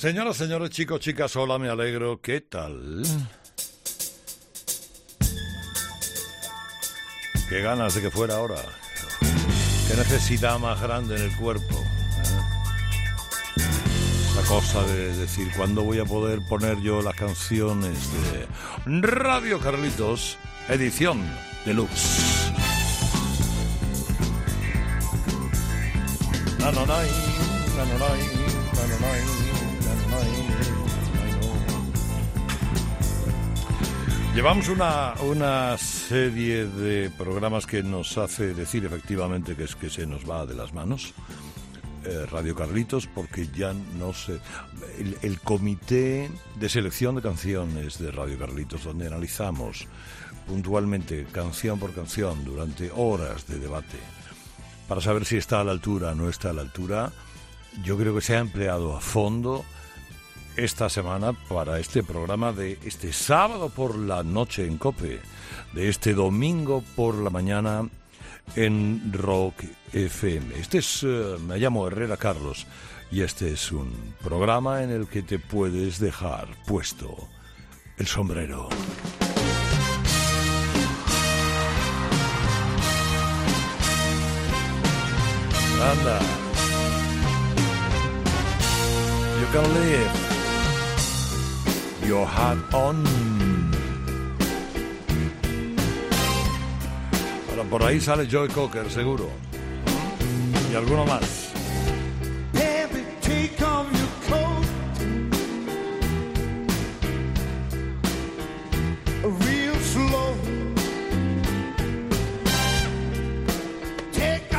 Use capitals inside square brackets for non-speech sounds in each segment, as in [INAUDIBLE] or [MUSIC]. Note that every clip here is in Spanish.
Señoras, señores, chicos, chicas, hola, me alegro. ¿Qué tal? Qué ganas de que fuera ahora. Qué necesidad más grande en el cuerpo. ¿eh? Esa cosa de decir, ¿cuándo voy a poder poner yo las canciones de Radio Carlitos, edición deluxe? Nanonay, nanonay, nanonay. Llevamos una, una serie de programas que nos hace decir efectivamente que es que se nos va de las manos. Eh, Radio Carlitos, porque ya no sé. El, el comité de selección de canciones de Radio Carlitos, donde analizamos puntualmente, canción por canción, durante horas de debate, para saber si está a la altura o no está a la altura, yo creo que se ha empleado a fondo esta semana para este programa de este sábado por la noche en Cope, de este domingo por la mañana en Rock FM. Este es, eh, me llamo Herrera Carlos y este es un programa en el que te puedes dejar puesto el sombrero. Anda. You can leave your hat on. Ahora por ahí sale Joy Cocker, seguro. Y alguno más. Take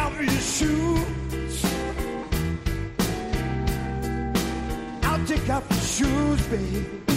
off your shoes. I'll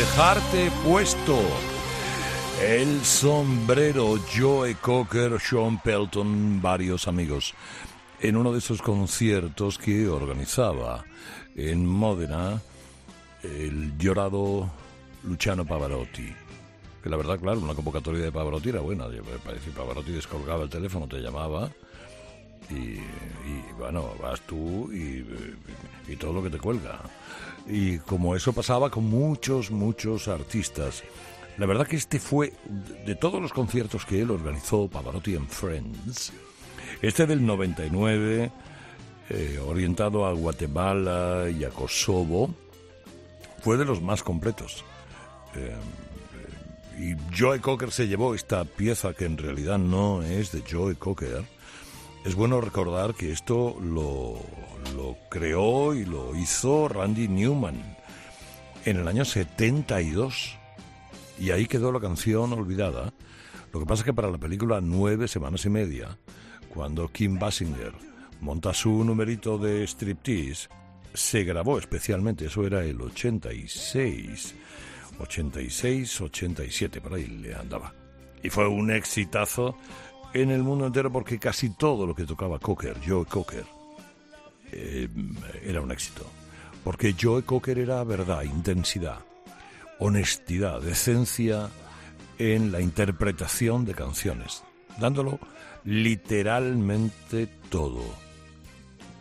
dejarte puesto. El sombrero, Joe Cocker, Sean Pelton, varios amigos. En uno de esos conciertos que organizaba en Módena el llorado Luciano Pavarotti. Que la verdad, claro, una convocatoria de Pavarotti era buena. Parecía Pavarotti descolgaba el teléfono, te llamaba y, y, bueno, vas tú y, y, todo lo que te cuelga. Y como eso pasaba con muchos, muchos artistas. La verdad que este fue, de todos los conciertos que él organizó, Pavarotti and Friends, este del 99, eh, orientado a Guatemala y a Kosovo, fue de los más completos. Eh, y Joe Cocker se llevó esta pieza que en realidad no es de Joe Cocker. Es bueno recordar que esto lo, lo creó y lo hizo Randy Newman en el año 72. Y ahí quedó la canción olvidada. Lo que pasa es que para la película Nueve Semanas y Media, cuando Kim Basinger monta su numerito de striptease, se grabó especialmente, eso era el 86, 86, 87, por ahí le andaba. Y fue un exitazo en el mundo entero porque casi todo lo que tocaba Cocker, Joe Cocker, eh, era un éxito. Porque Joe Cocker era verdad, intensidad, honestidad, decencia en la interpretación de canciones, dándolo literalmente todo.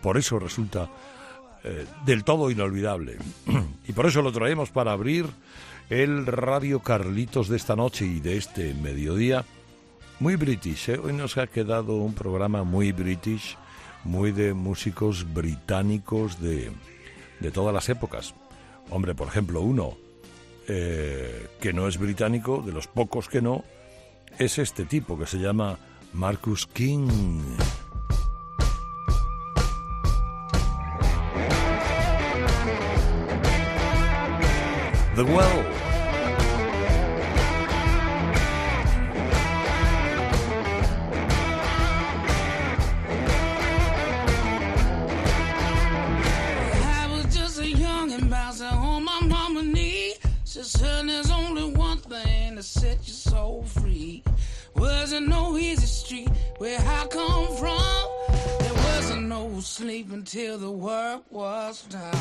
Por eso resulta eh, del todo inolvidable. [CLEARS THROAT] y por eso lo traemos para abrir el Radio Carlitos de esta noche y de este mediodía. Muy british, ¿eh? hoy nos ha quedado un programa muy british, muy de músicos británicos de, de todas las épocas. Hombre, por ejemplo, uno eh, que no es británico, de los pocos que no, es este tipo que se llama Marcus King. The Well. Wasn't no easy street where I come from. There wasn't no sleep until the work was done.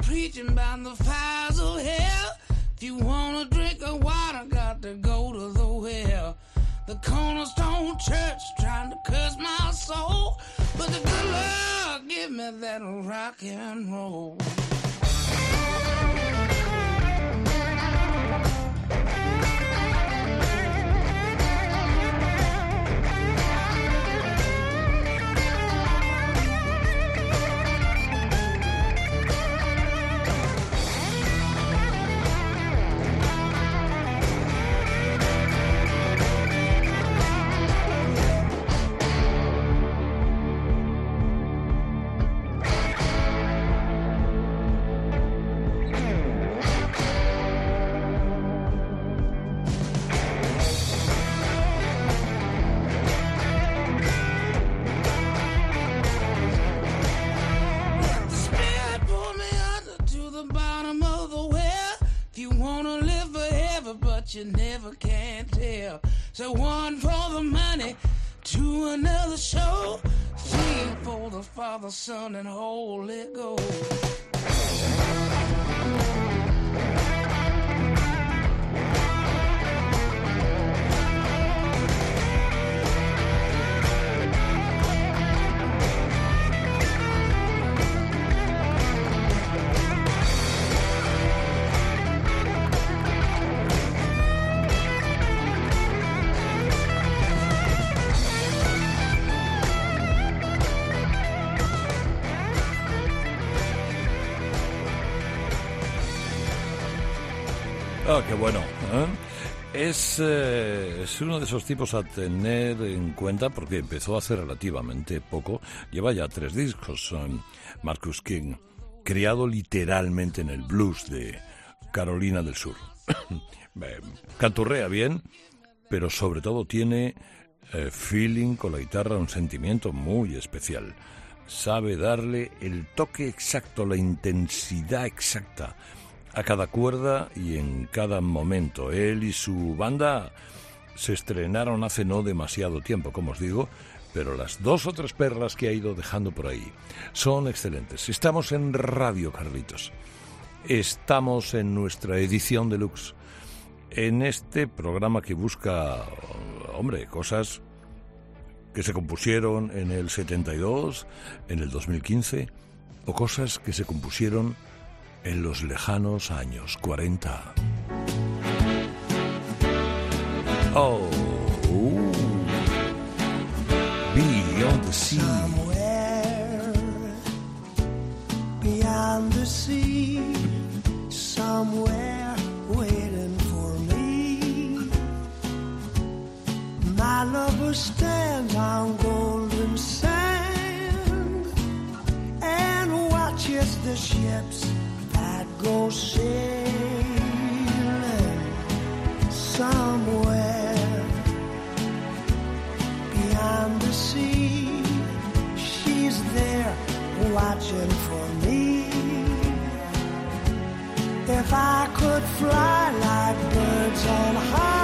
Preaching about the fires of hell. If you wanna church trying to curse my soul, but the good Lord give me that rock and roll. You never can tell. So one for the money, to another show, three for the Father, Son, and Holy Ghost. Ah, qué bueno. ¿eh? Es, eh, es uno de esos tipos a tener en cuenta porque empezó hace relativamente poco. Lleva ya tres discos, eh, Marcus King. criado literalmente en el blues de Carolina del Sur. [COUGHS] Canturrea bien, pero sobre todo tiene eh, feeling con la guitarra, un sentimiento muy especial. Sabe darle el toque exacto, la intensidad exacta a cada cuerda y en cada momento. Él y su banda se estrenaron hace no demasiado tiempo, como os digo, pero las dos o tres perlas que ha ido dejando por ahí son excelentes. Estamos en Radio Carlitos. Estamos en nuestra edición deluxe en este programa que busca, hombre, cosas que se compusieron en el 72, en el 2015, o cosas que se compusieron en los lejanos años 40. Oh, beyond the sea. Somewhere beyond the sea, somewhere waiting for me. My lover stands on golden sand and watches the ships go sailing somewhere beyond the sea. She's there watching for me. If I could fly like birds on high,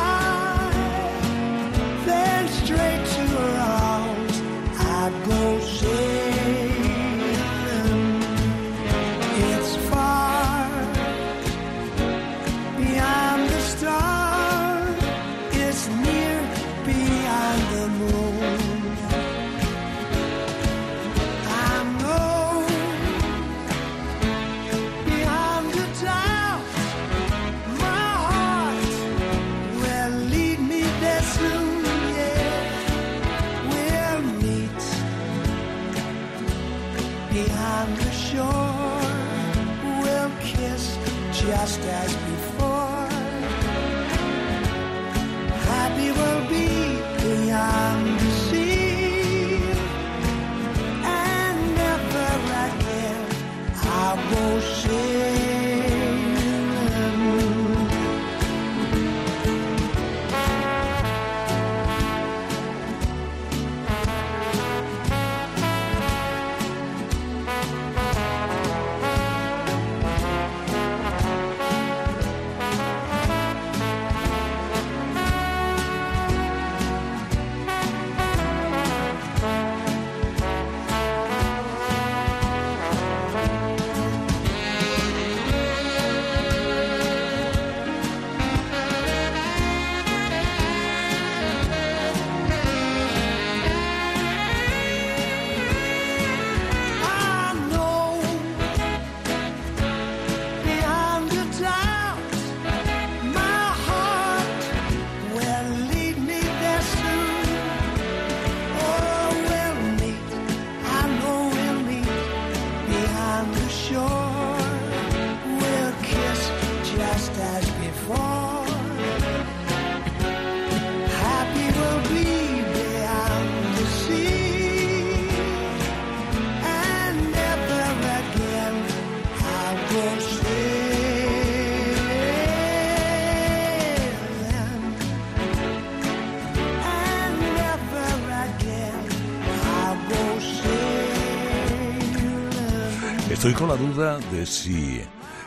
Estoy con la duda de si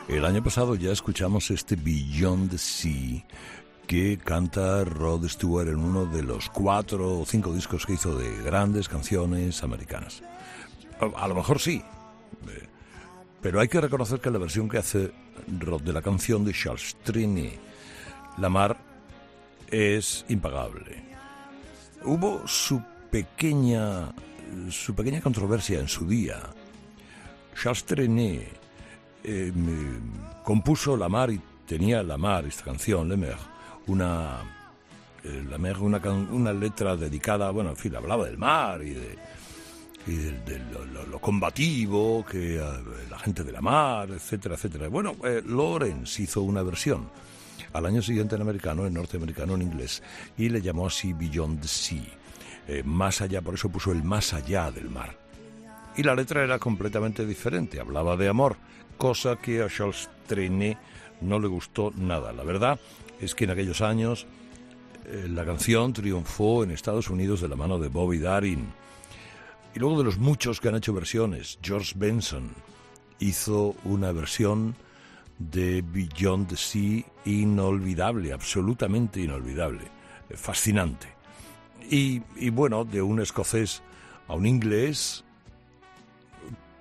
el año pasado ya escuchamos este Beyond the Sea que canta Rod Stewart en uno de los cuatro o cinco discos que hizo de grandes canciones americanas. A, lo mejor sí, eh, pero hay que reconocer que la versión que hace Rod de la canción de Charles Trini, La Mar, es impagable. Hubo su pequeña, su pequeña controversia en su día. Charles Trenet eh, compuso La Mar y tenía La Mar, esta canción, Le una, eh, La Mer, una, una letra dedicada, bueno, en fin, hablaba del mar y de, lo, combativo, que eh, la gente de la mar, etcétera, etcétera. Bueno, eh, hizo una versión al año siguiente en americano, en norteamericano, en inglés, y le llamó así Beyond the Sea. Eh, más allá, por eso puso el más allá del mar. Y la letra era completamente diferente, hablaba de amor, cosa que a Charles Trenet no le gustó nada. La verdad es que en aquellos años eh, la canción triunfó en Estados Unidos de la mano de Bobby Darin. Y luego de los muchos que han hecho versiones, George Benson hizo una versión de Beyond the Sea inolvidable, absolutamente inolvidable, eh, fascinante. Y, y bueno, de un escocés a un inglés,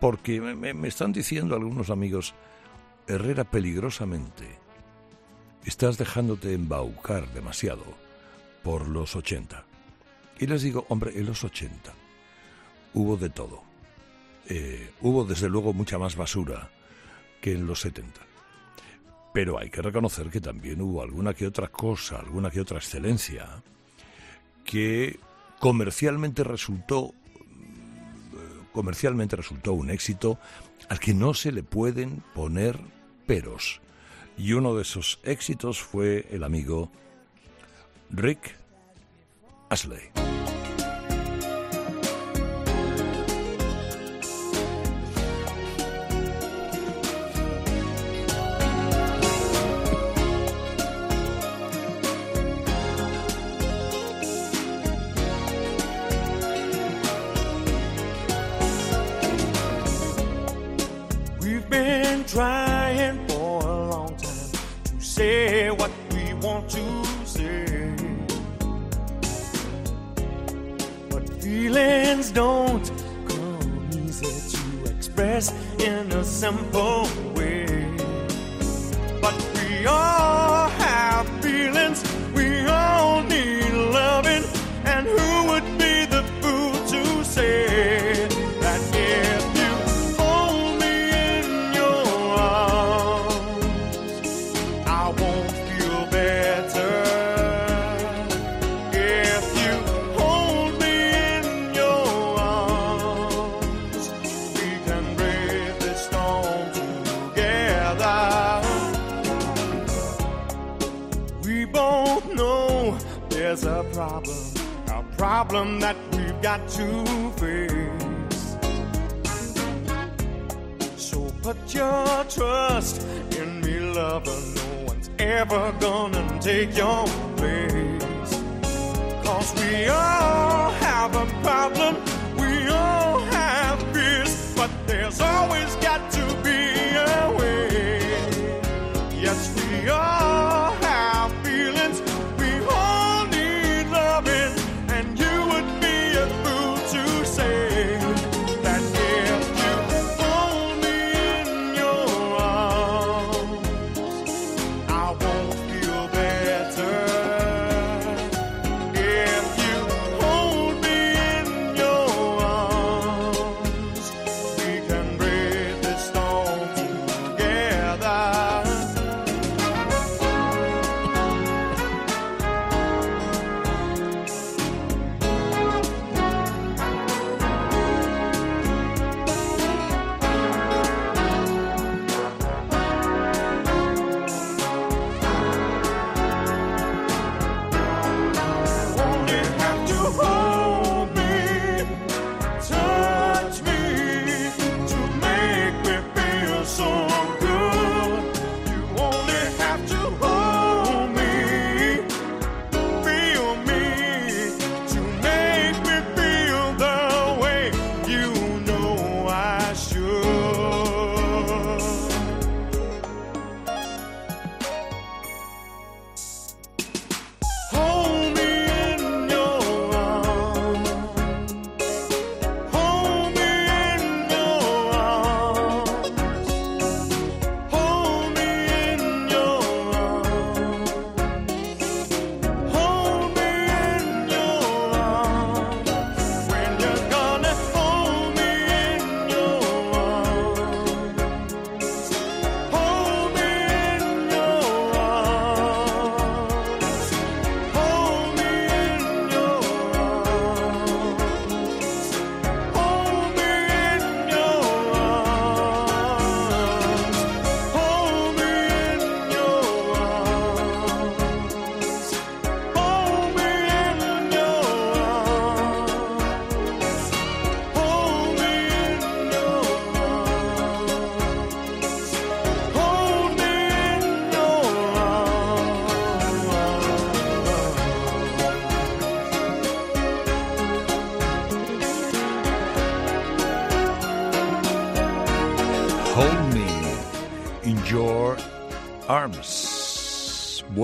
porque me, están diciendo algunos amigos, Herrera peligrosamente, estás dejándote embaucar demasiado por los 80. Y les digo, hombre, en los 80 hubo de todo. Eh, hubo desde luego mucha más basura que en los 70. Pero hay que reconocer que también hubo alguna que otra cosa, alguna que otra excelencia, que comercialmente resultó comercialmente resultó un éxito al que no se le pueden poner peros. Y uno de esos éxitos fue el amigo Rick Astley. Been trying for a long time to say what we want to say. But feelings don't come easy to express in a simple way. But we all problem that we've got to face. So put your trust in me, lover. No one's ever gonna take your place. Cause we all have a problem, we all have fears, but there's always got to be a way. Yes, we all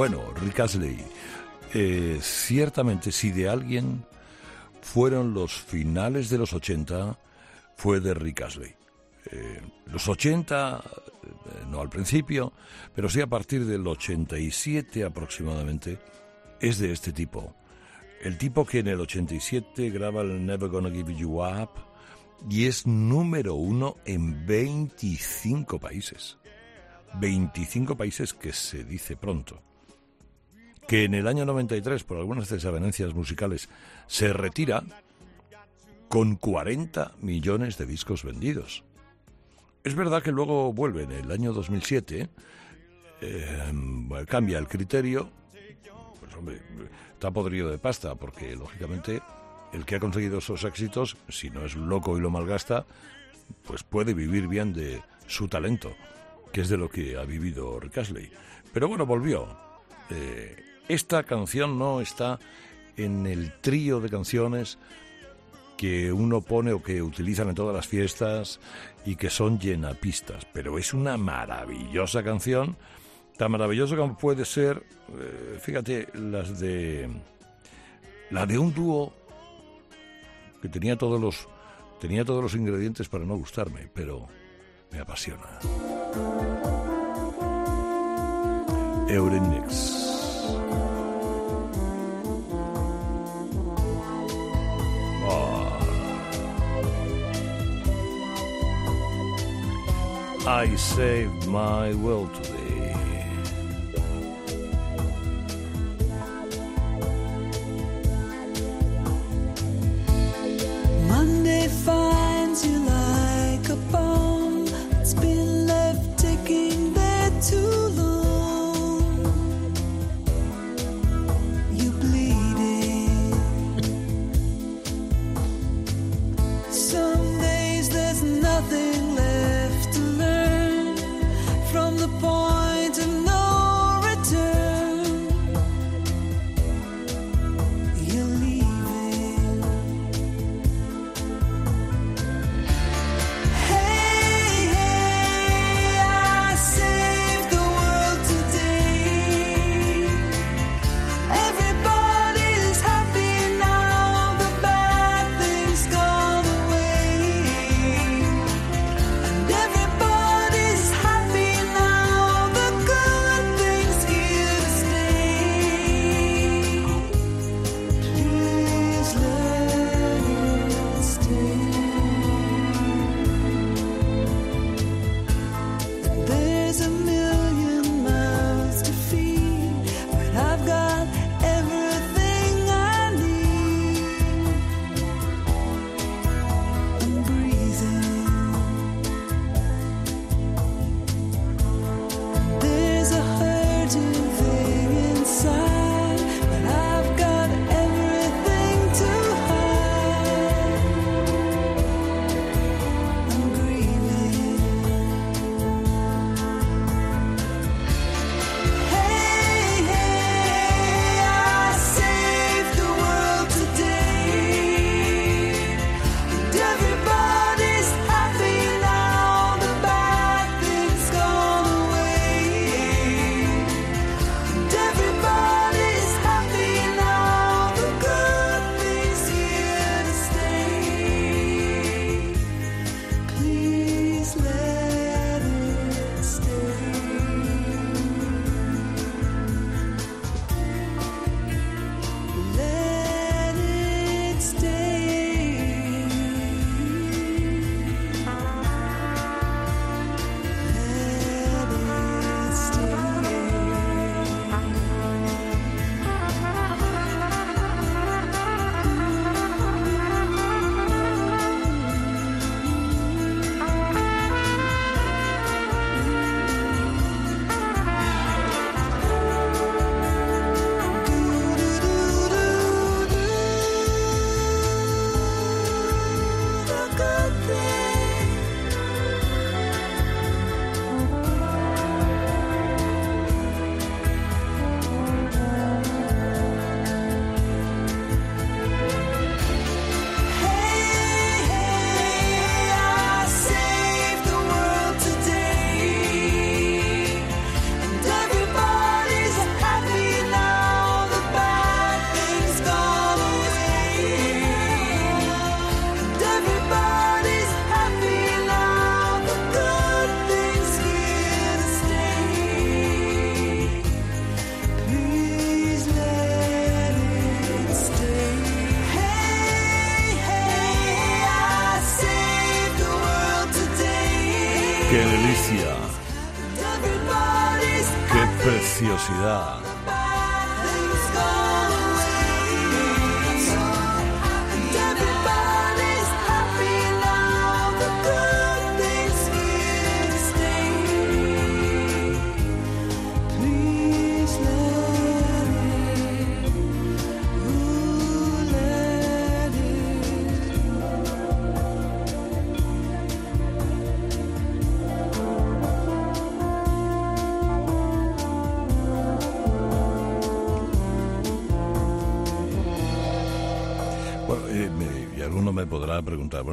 Bueno, Rick Astley, eh, ciertamente si de alguien fueron los finales de los 80, fue de Rick Astley. Eh, los 80, eh, no al principio, pero sí a partir del 87 aproximadamente, es de este tipo. El tipo que en el 87 graba el Never Gonna Give You Up y es número uno en 25 países. 25 países que se dice pronto. Que en el año 93, por algunas desavenencias musicales, se retira con 40 millones de discos vendidos. Es verdad que luego vuelve en el año 2007, eh, cambia el criterio, pues hombre, está podrido de pasta, porque lógicamente el que ha conseguido esos éxitos, si no es loco y lo malgasta, pues puede vivir bien de su talento, que es de lo que ha vivido Rick Astley. Pero bueno, volvió. Eh, esta canción no está en el trío de canciones que uno pone o que utilizan en todas las fiestas y que son llenapistas, pero es una maravillosa canción, tan maravillosa como puede ser, eh, fíjate, las de la de un dúo que tenía todos los tenía todos los ingredientes para no gustarme, pero me apasiona. Euronix. I saved my will to today. Monday finds you like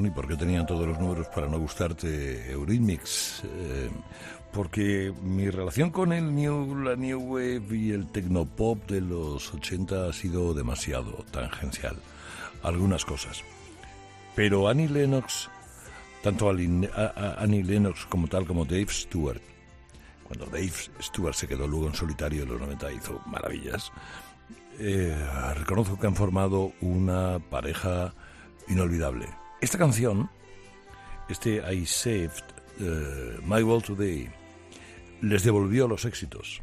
¿y por qué tenían todos los números para no gustarte Eurythmics? Eh, porque mi relación con el new, la New Wave y el Tecnopop de los 80 ha sido demasiado tangencial. Algunas cosas. Pero Annie Lennox, tanto Annie Lennox como tal como Dave Stewart, cuando Dave Stewart se quedó luego en solitario en los 90 hizo maravillas, eh, reconozco que han formado una pareja inolvidable. Esta canción, este I Saved eh, My World Today, les devolvió los éxitos,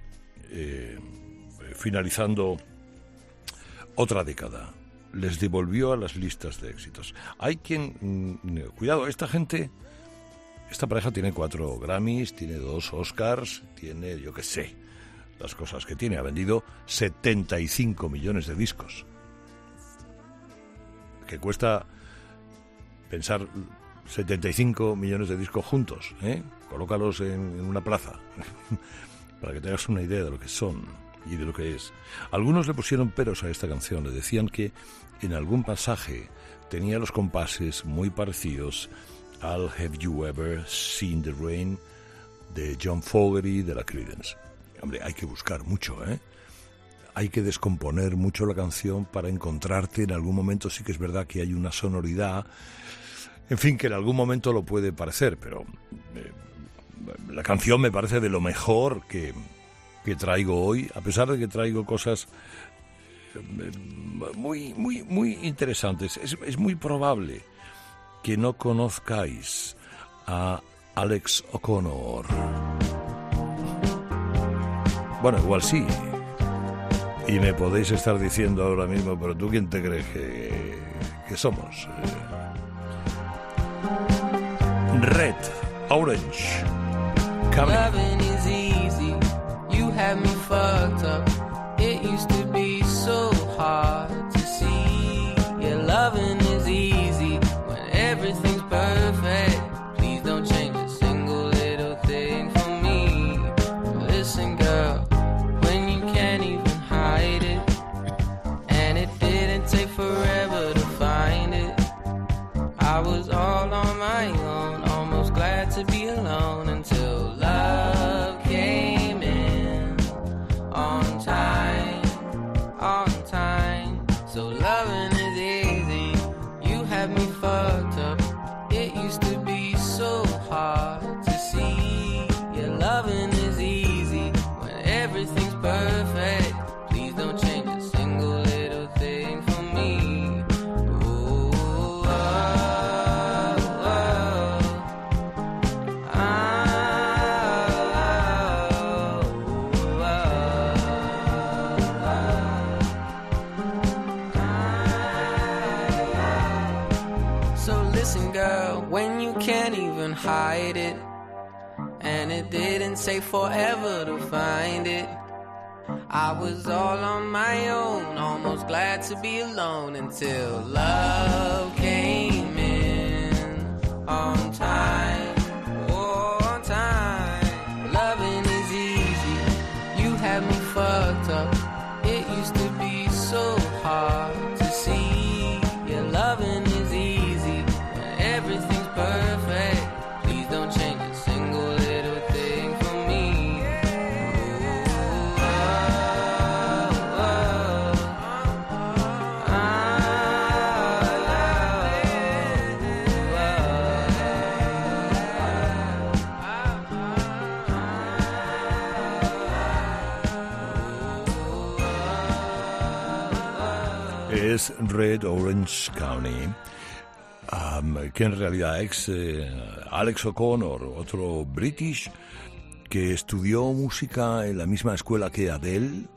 eh, finalizando otra década. Les devolvió a las listas de éxitos. Hay quien... mm, cuidado, esta gente... Esta pareja tiene cuatro Grammys, tiene dos Oscars, tiene, yo qué sé, las cosas que tiene. Ha vendido 75 millones de discos. Que cuesta pensar 75 millones de discos juntos, ¿eh? Colócalos en, una plaza, [LAUGHS] para que tengas una idea de lo que son y de lo que es. Algunos le pusieron peros a esta canción, le decían que en algún pasaje tenía los compases muy parecidos al Have You Ever Seen the Rain de John Fogerty de la Creedence. Hombre, hay que buscar mucho, ¿eh? Hay que descomponer mucho la canción para encontrarte en algún momento. Sí que es verdad que hay una sonoridad, en fin, que en algún momento lo puede parecer, pero eh, la canción me parece de lo mejor que, que traigo hoy, a pesar de que traigo cosas eh, muy, muy, muy interesantes. Es, es muy probable que no conozcáis a Alex O'Connor. Bueno, igual sí. Y me podéis estar diciendo ahora mismo, pero tú quién te crees que, que somos? Red, Orange, Coming. Loving is easy. You have me fucked up. Take forever to find it. I was all on my own, almost glad to be alone until love Es Red Orange County. Um, que en realidad es eh, Alex O'Connor, otro British que estudió música en la misma escuela que Adele.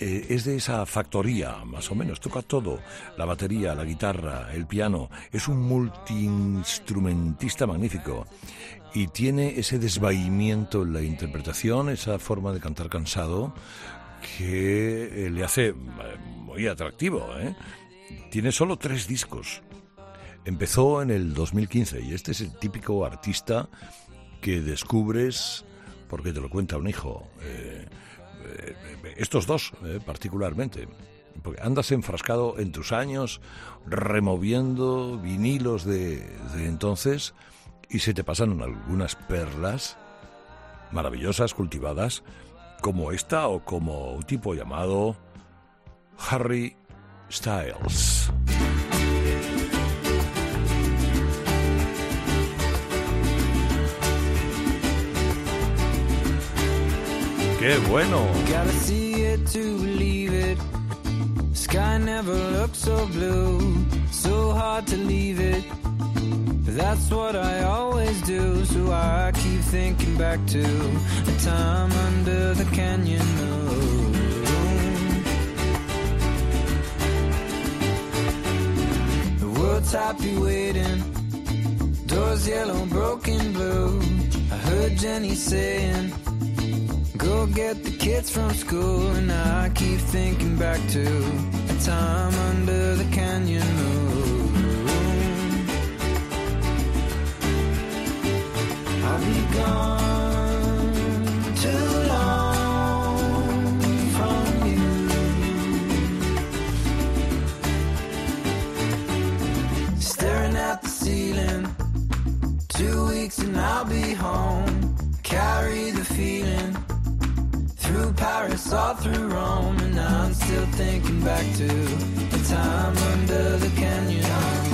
Eh, es de esa factoría, más o menos, toca todo, la batería, la guitarra, el piano, es un multiinstrumentista magnífico y tiene ese desvaimiento en la interpretación, esa forma de cantar cansado que eh, le hace eh, muy atractivo. ¿eh? Tiene solo tres discos. Empezó en el 2015 y este es el típico artista que descubres porque te lo cuenta un hijo. Eh, estos dos, eh, particularmente. Porque andas enfrascado en tus años, removiendo vinilos de, de entonces y se te pasan algunas perlas maravillosas, cultivadas, como esta o como un tipo llamado Harry Styles. ¡Qué bueno! Sky never looked so blue, so hard to leave it. That's what I always do, so I keep thinking back to a time under the canyon moon. The world's happy waiting, doors yellow, broken blue. I heard Jenny saying. Go get the kids from school, and I keep thinking back to time under the canyon moon. I'll be gone too long from you. Staring at the ceiling, two weeks and I'll be home. Carry the feeling through Paris, all through Rome, and I'm still thinking back to the time under the canyon.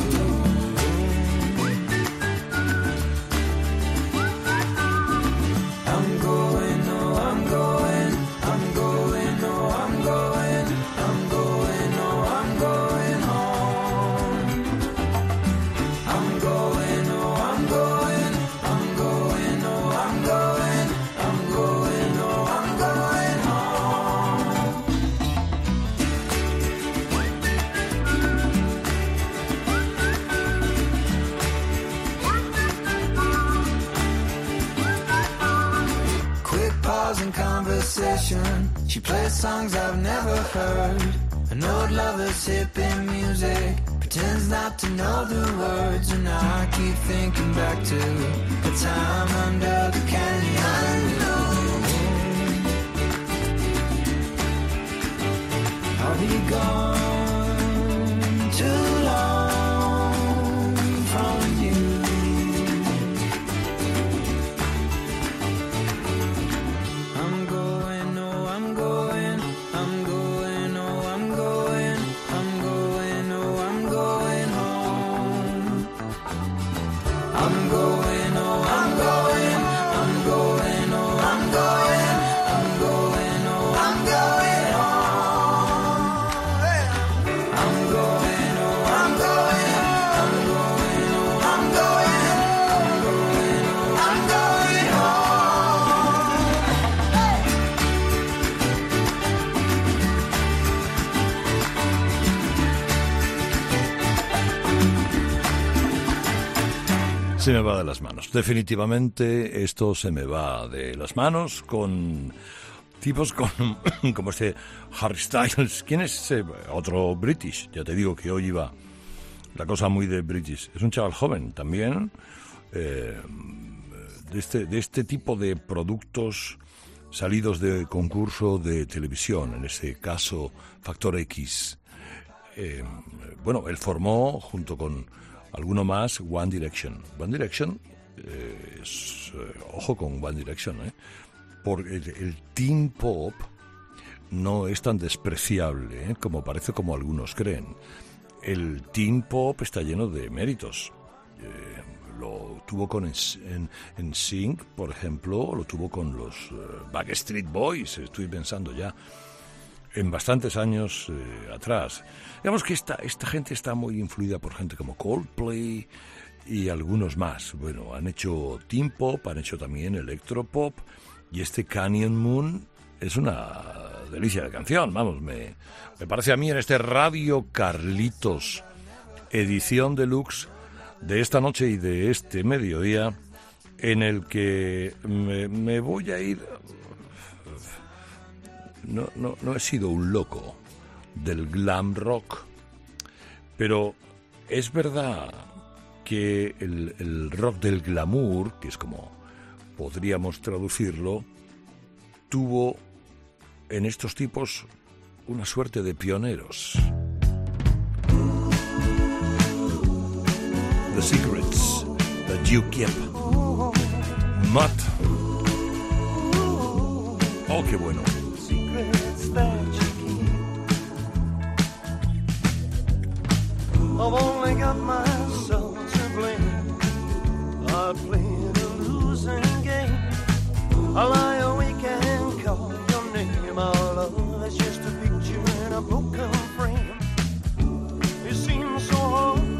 In conversation. She plays songs I've never heard. An old lover's hip in music. Pretends not to know the words. And I keep thinking back to the time under the canyon. I'll be gone Se me va de las manos. Definitivamente esto se me va de las manos con tipos con, [COUGHS] como este Harry Styles. ¿Quién es ese? Otro British. Ya te digo que hoy iba la cosa muy de British. Es un chaval joven también. eh, de, este, de este tipo de productos salidos de concurso de televisión, en este caso Factor X. Eh, bueno, él formó junto con alguno más One Direction. One Direction, eh, es, eh, ojo con One Direction, ¿eh? porque el, teen pop no es tan despreciable ¿eh? como parece como algunos creen. El teen pop está lleno de méritos. Eh, lo tuvo con Ens- en, en Sync, por ejemplo, lo tuvo con los Backstreet Boys, estoy pensando ya. En bastantes años eh, atrás. Digamos que esta, esta gente está muy influida por gente como Coldplay y algunos más. Bueno, han hecho teen pop, han hecho también electropop y este Canyon Moon es una delicia de canción, vamos, me, me parece a mí en este Radio Carlitos, edición deluxe de esta noche y de este mediodía, en el que me, me voy a ir no, no, no he sido un loco del glam rock, pero es verdad que el, rock del glamour, que es como podríamos traducirlo, tuvo en estos tipos una suerte de pioneros. The Secrets that you kept. Matt. Oh, qué bueno. I've only got myself to blame. I played a losing game. I lie awake and call your name. Our love is just a picture in a broken frame. It seems so hard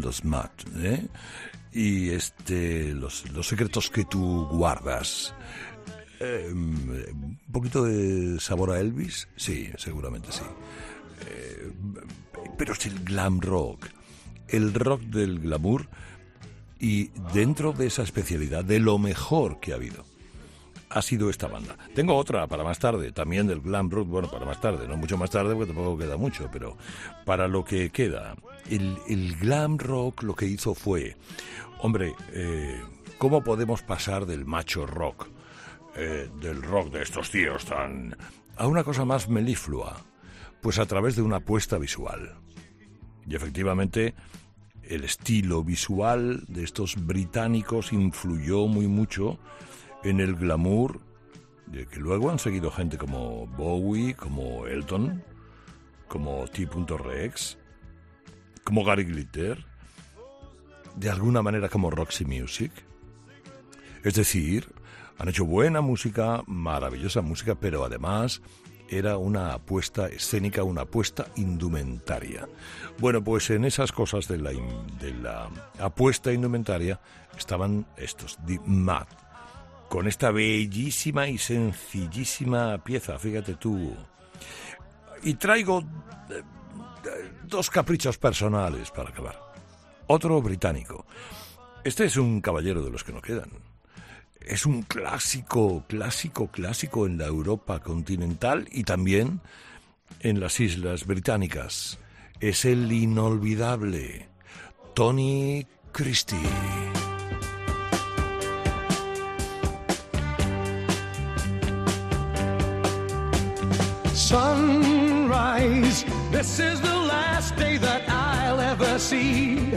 los mat, ¿eh? Y este, los, los secretos que tú guardas. Eh, un poquito de sabor a Elvis, sí, seguramente sí. Eh, pero es el glam rock, el rock del glamour y dentro de esa especialidad, de lo mejor que ha habido ha sido esta banda. Tengo otra para más tarde, también del glam rock, bueno, para más tarde, no mucho más tarde porque tampoco queda mucho, pero para lo que queda, el, el glam rock lo que hizo fue, hombre, eh, ¿cómo podemos pasar del macho rock, eh, del rock de estos tíos tan... a una cosa más meliflua? Pues a través de una apuesta visual. Y efectivamente, el estilo visual de estos británicos influyó muy mucho en el glamour de que luego han seguido gente como Bowie, como Elton, como T.Rex, como Gary Glitter, de alguna manera como Roxy Music. Es decir, Han hecho buena música, maravillosa música, pero además era una apuesta escénica, una apuesta indumentaria. Bueno, pues en esas cosas de la, apuesta indumentaria estaban estos, The Mad, con esta bellísima y sencillísima pieza, fíjate tú. Y traigo eh, dos caprichos personales para acabar. Otro británico. Este es un caballero de los que no quedan. Es un clásico, clásico, clásico en la Europa continental y también en las Islas Británicas. Es el inolvidable Tony Christie. This is the last day that I'll ever see.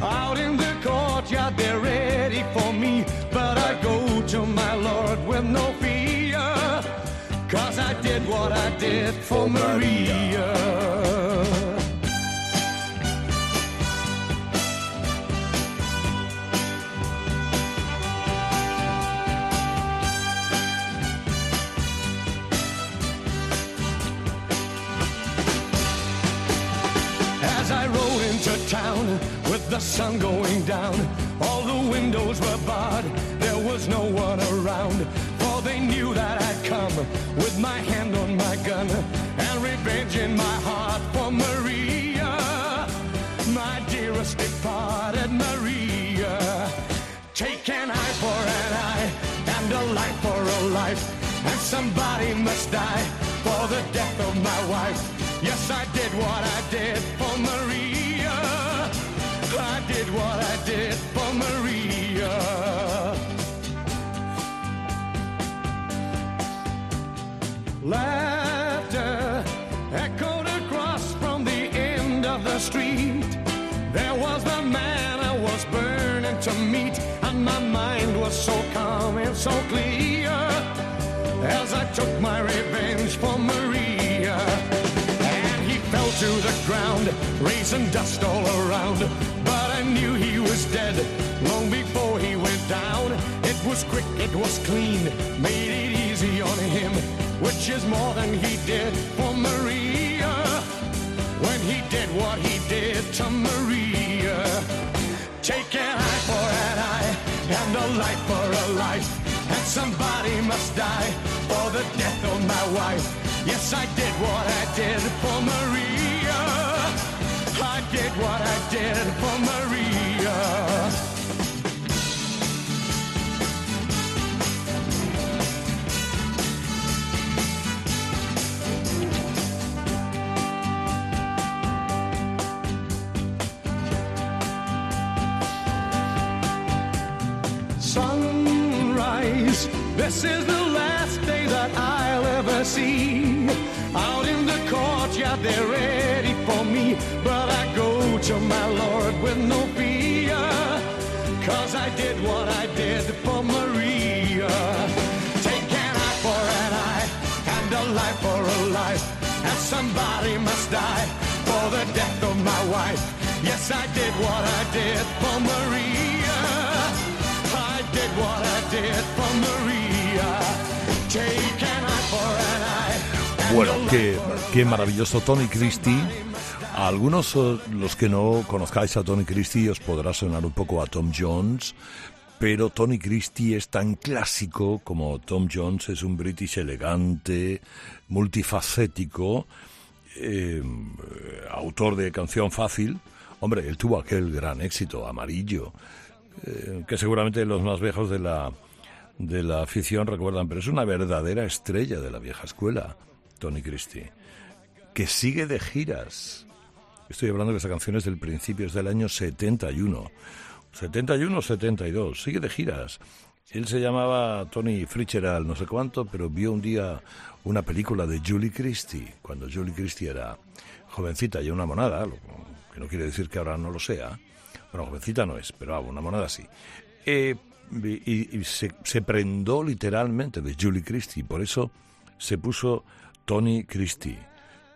Out in the courtyard, they're ready for me. But I go to my Lord with no fear. Cause I did what I did for Maria. The sun going down, all the windows were barred, there was no one around. For they knew that I'd come with my hand on my gun and revenge in my heart for Maria, my dearest departed Maria. Take an eye for an eye and a life for a life, and somebody must die for the death of my wife. Yes, I did what I did for Maria. Laughter echoed across from the end of the street. There was the man I was burning to meet, and my mind was so calm and so clear as I took my revenge for Maria. And he fell to the ground, raising dust all around. But I knew he was dead long before he went down. It was quick, it was clean, made it which is more than he did for Maria. When he did what he did to Maria. Take an eye for an eye and a life for a life. And somebody must die for the death of my wife. Yes, I did what I did for Maria. I did what I did for Maria. This is the last day that I'll ever see. Out in the courtyard, they're ready for me. But I go to my Lord with no fear. Cause I did what I did for Maria. Take an eye for an eye and a life for a life. And somebody must die for the death of my wife. Yes, I did what I did for Maria. I did what I Bueno, qué, qué maravilloso Tony Christie. A algunos, eh, los que no conozcáis a Tony Christie, os podrá sonar un poco a Tom Jones, pero Tony Christie es tan clásico como Tom Jones es un british elegante, multifacético, eh, autor de Canción Fácil. Hombre, él tuvo aquel gran éxito, Amarillo, eh, que seguramente los más viejos de la, de la afición recuerdan, pero es una verdadera estrella de la vieja escuela, Tony Christie, que sigue de giras. Estoy hablando de esa canción es del principio, es del año 71. 71 72, sigue de giras. Él se llamaba Tony Fitzgerald, no sé cuánto, pero vio un día una película de Julie Christie, cuando Julie Christie era jovencita y una monada, que no quiere decir que ahora no lo sea. Bueno, jovencita no es, pero ah, una monada sí. Eh, y se prendó literalmente de Julie Christie, por eso se puso Tony Christie.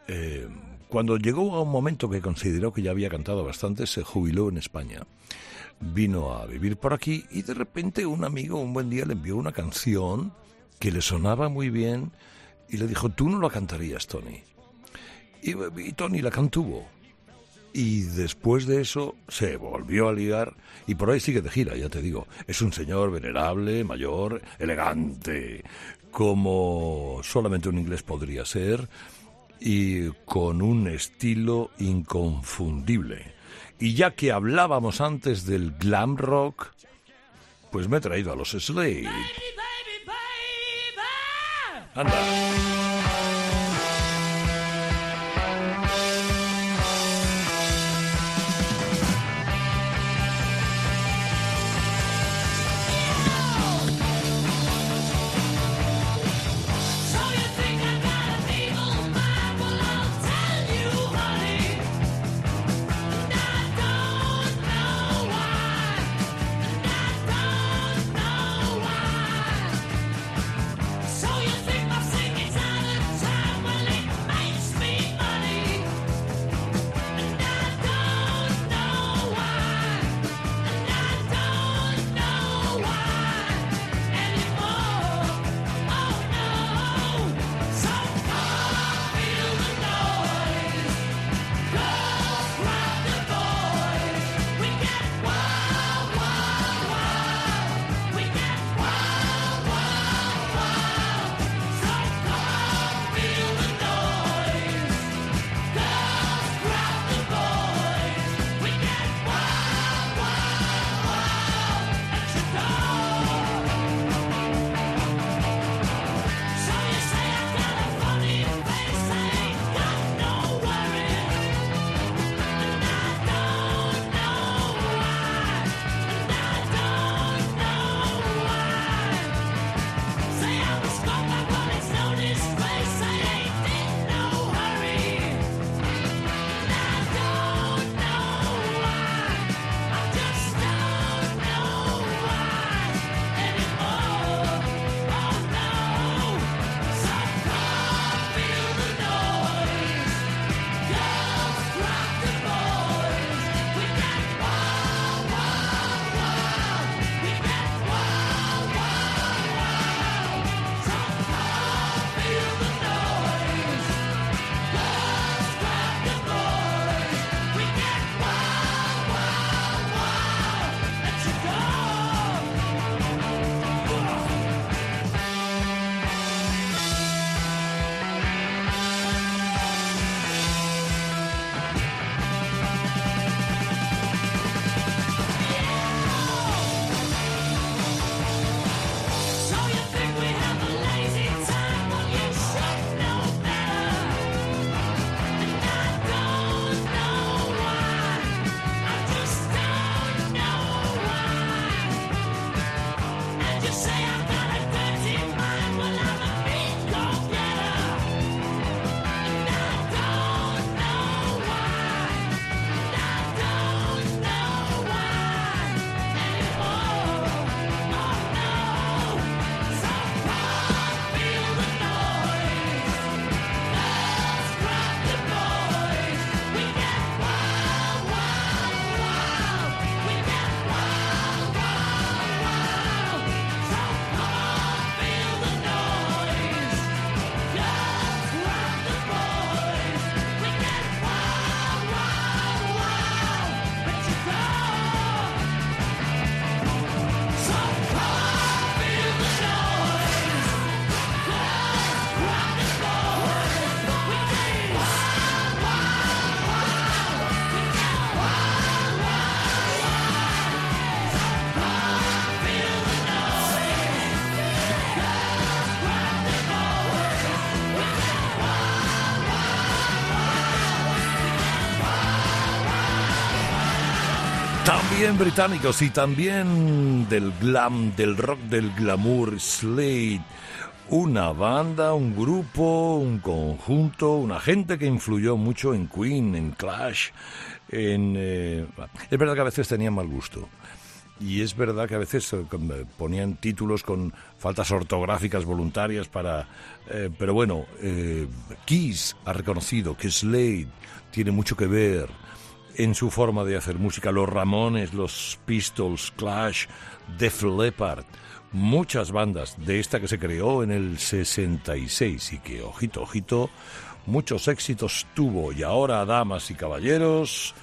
Eh, cuando llegó a un momento que consideró que ya había cantado bastante, se jubiló en España. Vino a vivir por aquí y de repente un amigo un buen día le envió una canción que le sonaba muy bien y le dijo, tú no la cantarías, Tony. Y, y Tony la cantuvo. Y después de eso se volvió a ligar y por ahí sigue de gira, ya te digo. Es un señor venerable, mayor, elegante, como solamente un inglés podría ser, y con un estilo inconfundible. Y ya que hablábamos antes del glam rock, pues me he traído a los Slade. Baby, baby, baby. Anda. También británicos y también del glam, del rock, del glamour, Slade. Una banda, un grupo, un conjunto, una gente que influyó mucho en Queen, en Clash, en... eh, es verdad que a veces tenían mal gusto. y es verdad que a veces eh, eh, ponían títulos con faltas ortográficas voluntarias para... pero bueno, eh, Kiss ha reconocido que Slade tiene mucho que ver en su forma de hacer música. Los Ramones, los Pistols, Clash, Def Leppard, muchas bandas de esta que se creó en el 66 y que, ojito, ojito, muchos éxitos tuvo. Y ahora, damas y caballeros,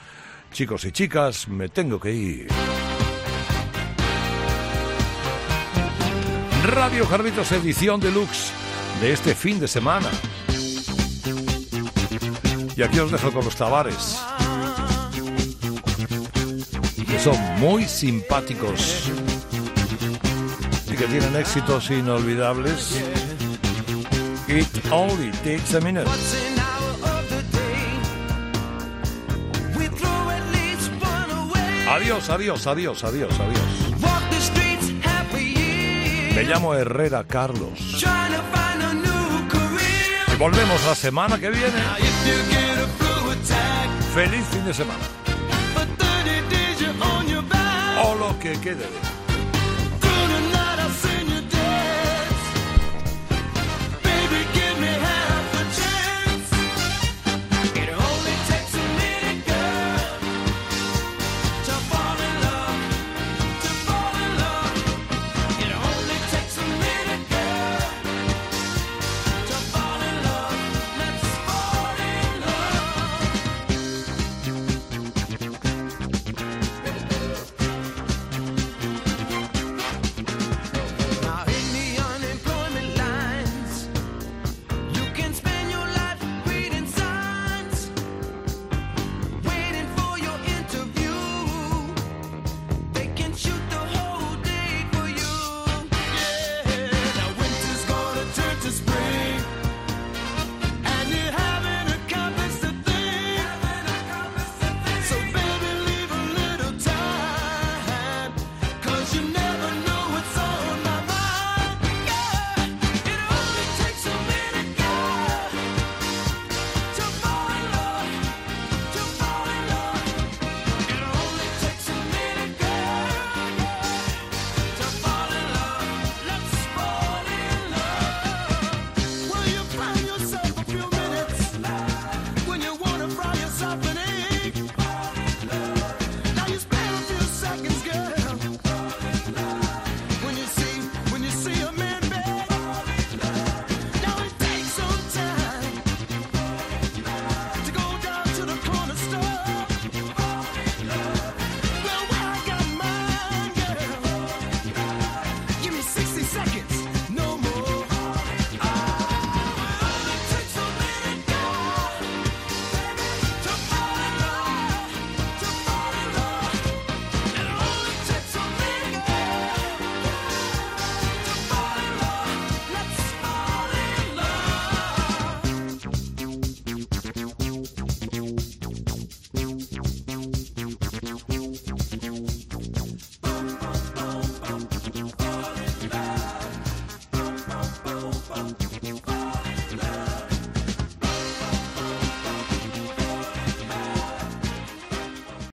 chicos y chicas, me tengo que ir. Radio Carlitos edición deluxe de este fin de semana. Y aquí os dejo con los Que son muy simpáticos y que tienen éxitos inolvidables. It only takes a minute. Adiós, adiós, adiós, adiós, adiós. Me llamo Herrera Carlos. Y volvemos la semana que viene. Feliz fin de semana. For 30